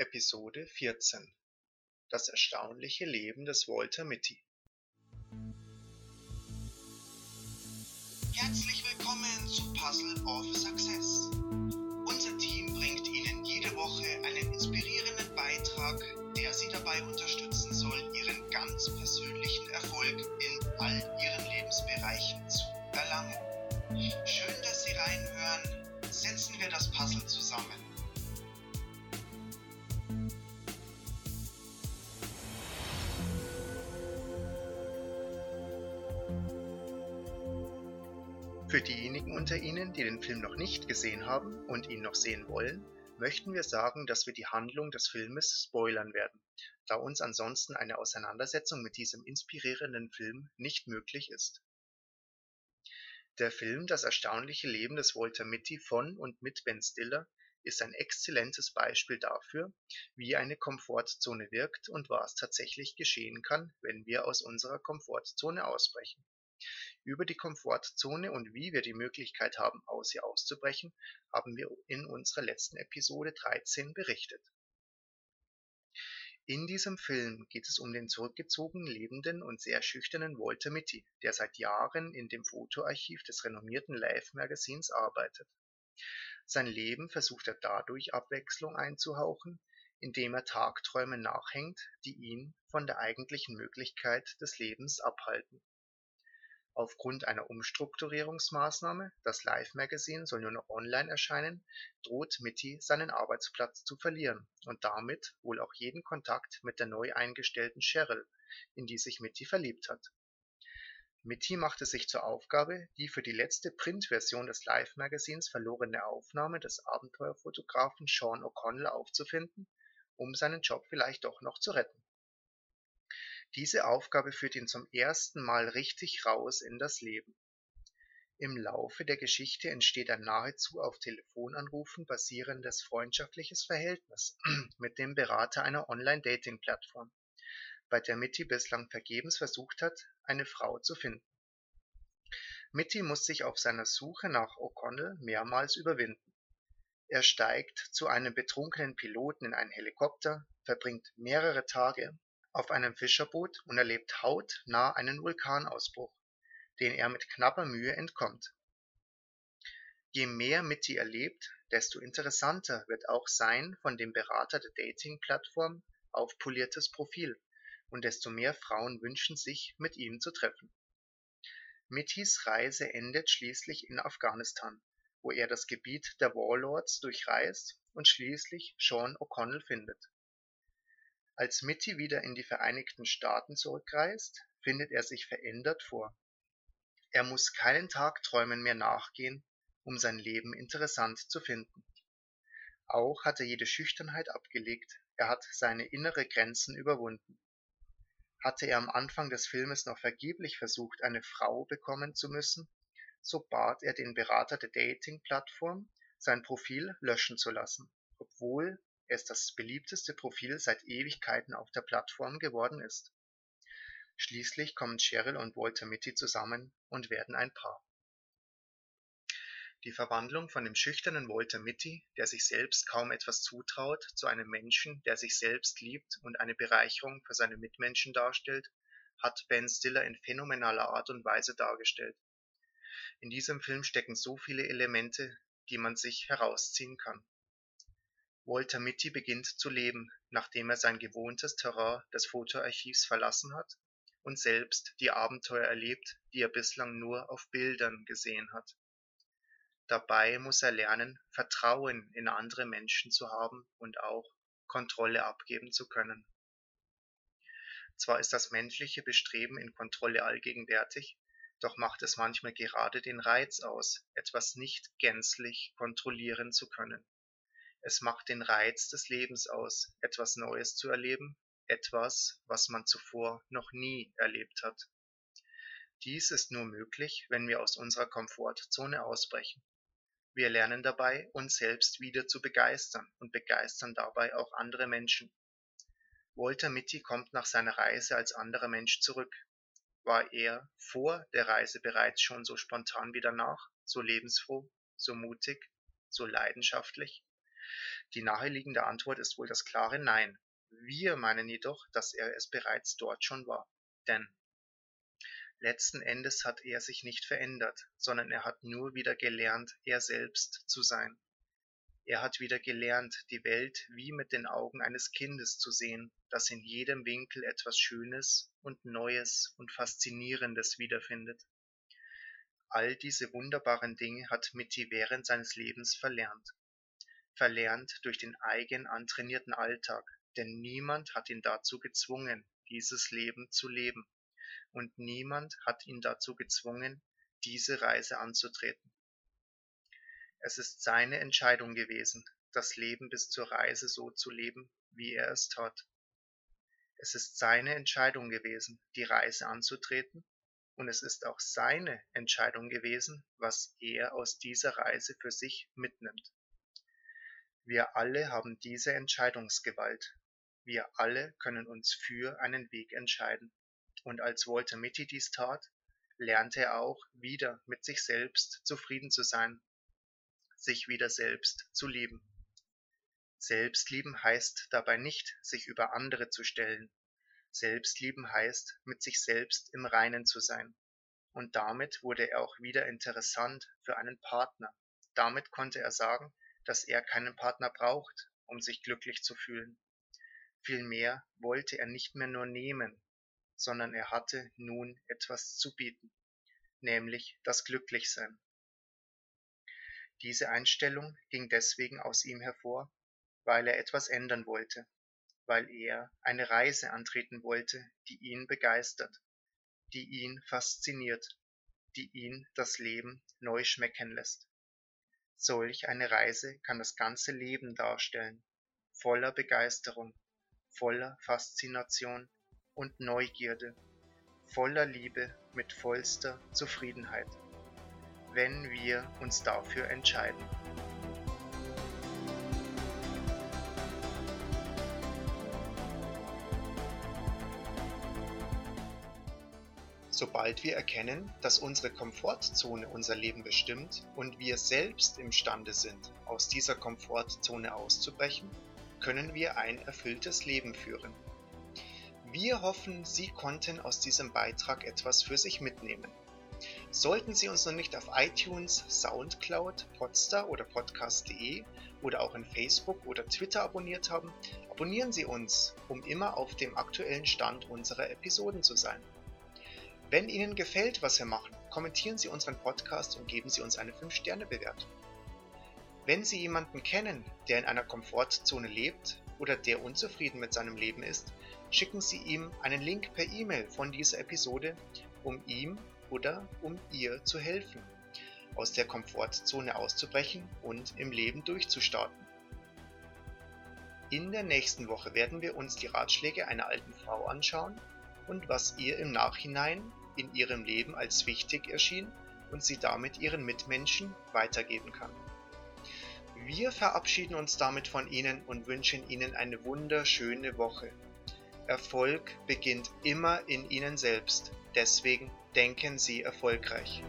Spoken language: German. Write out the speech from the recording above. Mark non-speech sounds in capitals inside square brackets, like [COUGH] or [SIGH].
Episode 14 Das erstaunliche Leben des Walter Mitty Herzlich willkommen zu Puzzle of Success. Unser Team bringt Ihnen jede Woche einen inspirierenden Beitrag, der Sie dabei unterstützen soll, Ihren ganz persönlichen Erfolg in all Ihren Lebensbereichen zu erlangen. Schön, dass Sie reinhören. Setzen wir das Puzzle zusammen. Für diejenigen unter Ihnen, die den Film noch nicht gesehen haben und ihn noch sehen wollen, möchten wir sagen, dass wir die Handlung des Filmes spoilern werden, da uns ansonsten eine Auseinandersetzung mit diesem inspirierenden Film nicht möglich ist. Der Film Das erstaunliche Leben des Walter Mitty von und mit Ben Stiller ist ein exzellentes Beispiel dafür, wie eine Komfortzone wirkt und was tatsächlich geschehen kann, wenn wir aus unserer Komfortzone ausbrechen. Über die Komfortzone und wie wir die Möglichkeit haben, aus ihr auszubrechen, haben wir in unserer letzten Episode 13 berichtet. In diesem Film geht es um den zurückgezogen lebenden und sehr schüchternen Walter Mitty, der seit Jahren in dem Fotoarchiv des renommierten Life-Magazins arbeitet. Sein Leben versucht er dadurch Abwechslung einzuhauchen, indem er Tagträumen nachhängt, die ihn von der eigentlichen Möglichkeit des Lebens abhalten. Aufgrund einer Umstrukturierungsmaßnahme (das Life-Magazin soll nur noch online erscheinen) droht Mitty seinen Arbeitsplatz zu verlieren und damit wohl auch jeden Kontakt mit der neu eingestellten Cheryl, in die sich Mitty verliebt hat. Mitty macht es sich zur Aufgabe, die für die letzte Printversion des Life-Magazins verlorene Aufnahme des Abenteuerfotografen Sean O'Connell aufzufinden, um seinen Job vielleicht doch noch zu retten diese Aufgabe führt ihn zum ersten Mal richtig raus in das Leben. Im Laufe der Geschichte entsteht ein nahezu auf Telefonanrufen basierendes freundschaftliches Verhältnis [CLEARS THROAT] mit dem Berater einer Online-Dating-Plattform, bei der Mitty bislang vergebens versucht hat, eine Frau zu finden. Mitty muss sich auf seiner Suche nach O'Connell mehrmals überwinden. Er steigt zu einem betrunkenen Piloten in einen Helikopter, verbringt mehrere Tage auf einem Fischerboot und erlebt hautnah einen Vulkanausbruch, den er mit knapper Mühe entkommt. Je mehr Mitty erlebt, desto interessanter wird auch sein von dem Berater der Dating-Plattform aufpoliertes Profil und desto mehr Frauen wünschen sich, mit ihm zu treffen. Mittys Reise endet schließlich in Afghanistan, wo er das Gebiet der Warlords durchreist und schließlich Sean O'Connell findet als Mitty wieder in die Vereinigten Staaten zurückreist, findet er sich verändert vor. Er muss keinen Tagträumen mehr nachgehen, um sein Leben interessant zu finden. Auch hat er jede Schüchternheit abgelegt, er hat seine innere Grenzen überwunden. Hatte er am Anfang des Filmes noch vergeblich versucht, eine Frau bekommen zu müssen, so bat er den Berater der Dating-Plattform, sein Profil löschen zu lassen, obwohl es das beliebteste Profil seit Ewigkeiten auf der Plattform geworden ist. Schließlich kommen Cheryl und Walter Mitty zusammen und werden ein Paar. Die Verwandlung von dem schüchternen Walter Mitty, der sich selbst kaum etwas zutraut, zu einem Menschen, der sich selbst liebt und eine Bereicherung für seine Mitmenschen darstellt, hat Ben Stiller in phänomenaler Art und Weise dargestellt. In diesem Film stecken so viele Elemente, die man sich herausziehen kann. Walter Mitty beginnt zu leben, nachdem er sein gewohntes Terrain des Fotoarchivs verlassen hat und selbst die Abenteuer erlebt, die er bislang nur auf Bildern gesehen hat. Dabei muss er lernen, Vertrauen in andere Menschen zu haben und auch Kontrolle abgeben zu können. Zwar ist das menschliche Bestreben in Kontrolle allgegenwärtig, doch macht es manchmal gerade den Reiz aus, etwas nicht gänzlich kontrollieren zu können. Es macht den Reiz des Lebens aus, etwas Neues zu erleben, etwas, was man zuvor noch nie erlebt hat. Dies ist nur möglich, wenn wir aus unserer Komfortzone ausbrechen. Wir lernen dabei, uns selbst wieder zu begeistern und begeistern dabei auch andere Menschen. Walter Mitty kommt nach seiner Reise als anderer Mensch zurück. War er vor der Reise bereits schon so spontan wie danach, so lebensfroh, so mutig, so leidenschaftlich? Die naheliegende Antwort ist wohl das klare Nein. Wir meinen jedoch, dass er es bereits dort schon war. Denn letzten Endes hat er sich nicht verändert, sondern er hat nur wieder gelernt, er selbst zu sein. Er hat wieder gelernt, die Welt wie mit den Augen eines Kindes zu sehen, das in jedem Winkel etwas Schönes und Neues und Faszinierendes wiederfindet. All diese wunderbaren Dinge hat Mitty während seines Lebens verlernt. Verlernt durch den eigen antrainierten Alltag, denn niemand hat ihn dazu gezwungen, dieses Leben zu leben, und niemand hat ihn dazu gezwungen, diese Reise anzutreten. Es ist seine Entscheidung gewesen, das Leben bis zur Reise so zu leben, wie er es tat. Es ist seine Entscheidung gewesen, die Reise anzutreten, und es ist auch seine Entscheidung gewesen, was er aus dieser Reise für sich mitnimmt. Wir alle haben diese Entscheidungsgewalt. Wir alle können uns für einen Weg entscheiden. Und als Walter Mitty dies tat, lernte er auch wieder mit sich selbst zufrieden zu sein sich wieder selbst zu lieben. Selbstlieben heißt dabei nicht, sich über andere zu stellen. Selbstlieben heißt, mit sich selbst im Reinen zu sein. Und damit wurde er auch wieder interessant für einen Partner. Damit konnte er sagen, dass er keinen Partner braucht, um sich glücklich zu fühlen. Vielmehr wollte er nicht mehr nur nehmen, sondern er hatte nun etwas zu bieten, nämlich das Glücklichsein. Diese Einstellung ging deswegen aus ihm hervor, weil er etwas ändern wollte, weil er eine Reise antreten wollte, die ihn begeistert, die ihn fasziniert, die ihn das Leben neu schmecken lässt. Solch eine Reise kann das ganze Leben darstellen, voller Begeisterung, voller Faszination und Neugierde, voller Liebe mit vollster Zufriedenheit wenn wir uns dafür entscheiden. Sobald wir erkennen, dass unsere Komfortzone unser Leben bestimmt und wir selbst imstande sind, aus dieser Komfortzone auszubrechen, können wir ein erfülltes Leben führen. Wir hoffen, Sie konnten aus diesem Beitrag etwas für sich mitnehmen. Sollten Sie uns noch nicht auf iTunes, Soundcloud, Podstar oder Podcast.de oder auch in Facebook oder Twitter abonniert haben, abonnieren Sie uns, um immer auf dem aktuellen Stand unserer Episoden zu sein. Wenn Ihnen gefällt, was wir machen, kommentieren Sie unseren Podcast und geben Sie uns eine 5-Sterne-Bewertung. Wenn Sie jemanden kennen, der in einer Komfortzone lebt oder der unzufrieden mit seinem Leben ist, schicken Sie ihm einen Link per E-Mail von dieser Episode, um ihm oder um ihr zu helfen, aus der Komfortzone auszubrechen und im Leben durchzustarten. In der nächsten Woche werden wir uns die Ratschläge einer alten Frau anschauen und was ihr im Nachhinein in ihrem Leben als wichtig erschien und sie damit ihren Mitmenschen weitergeben kann. Wir verabschieden uns damit von Ihnen und wünschen Ihnen eine wunderschöne Woche. Erfolg beginnt immer in Ihnen selbst. Deswegen denken Sie erfolgreich.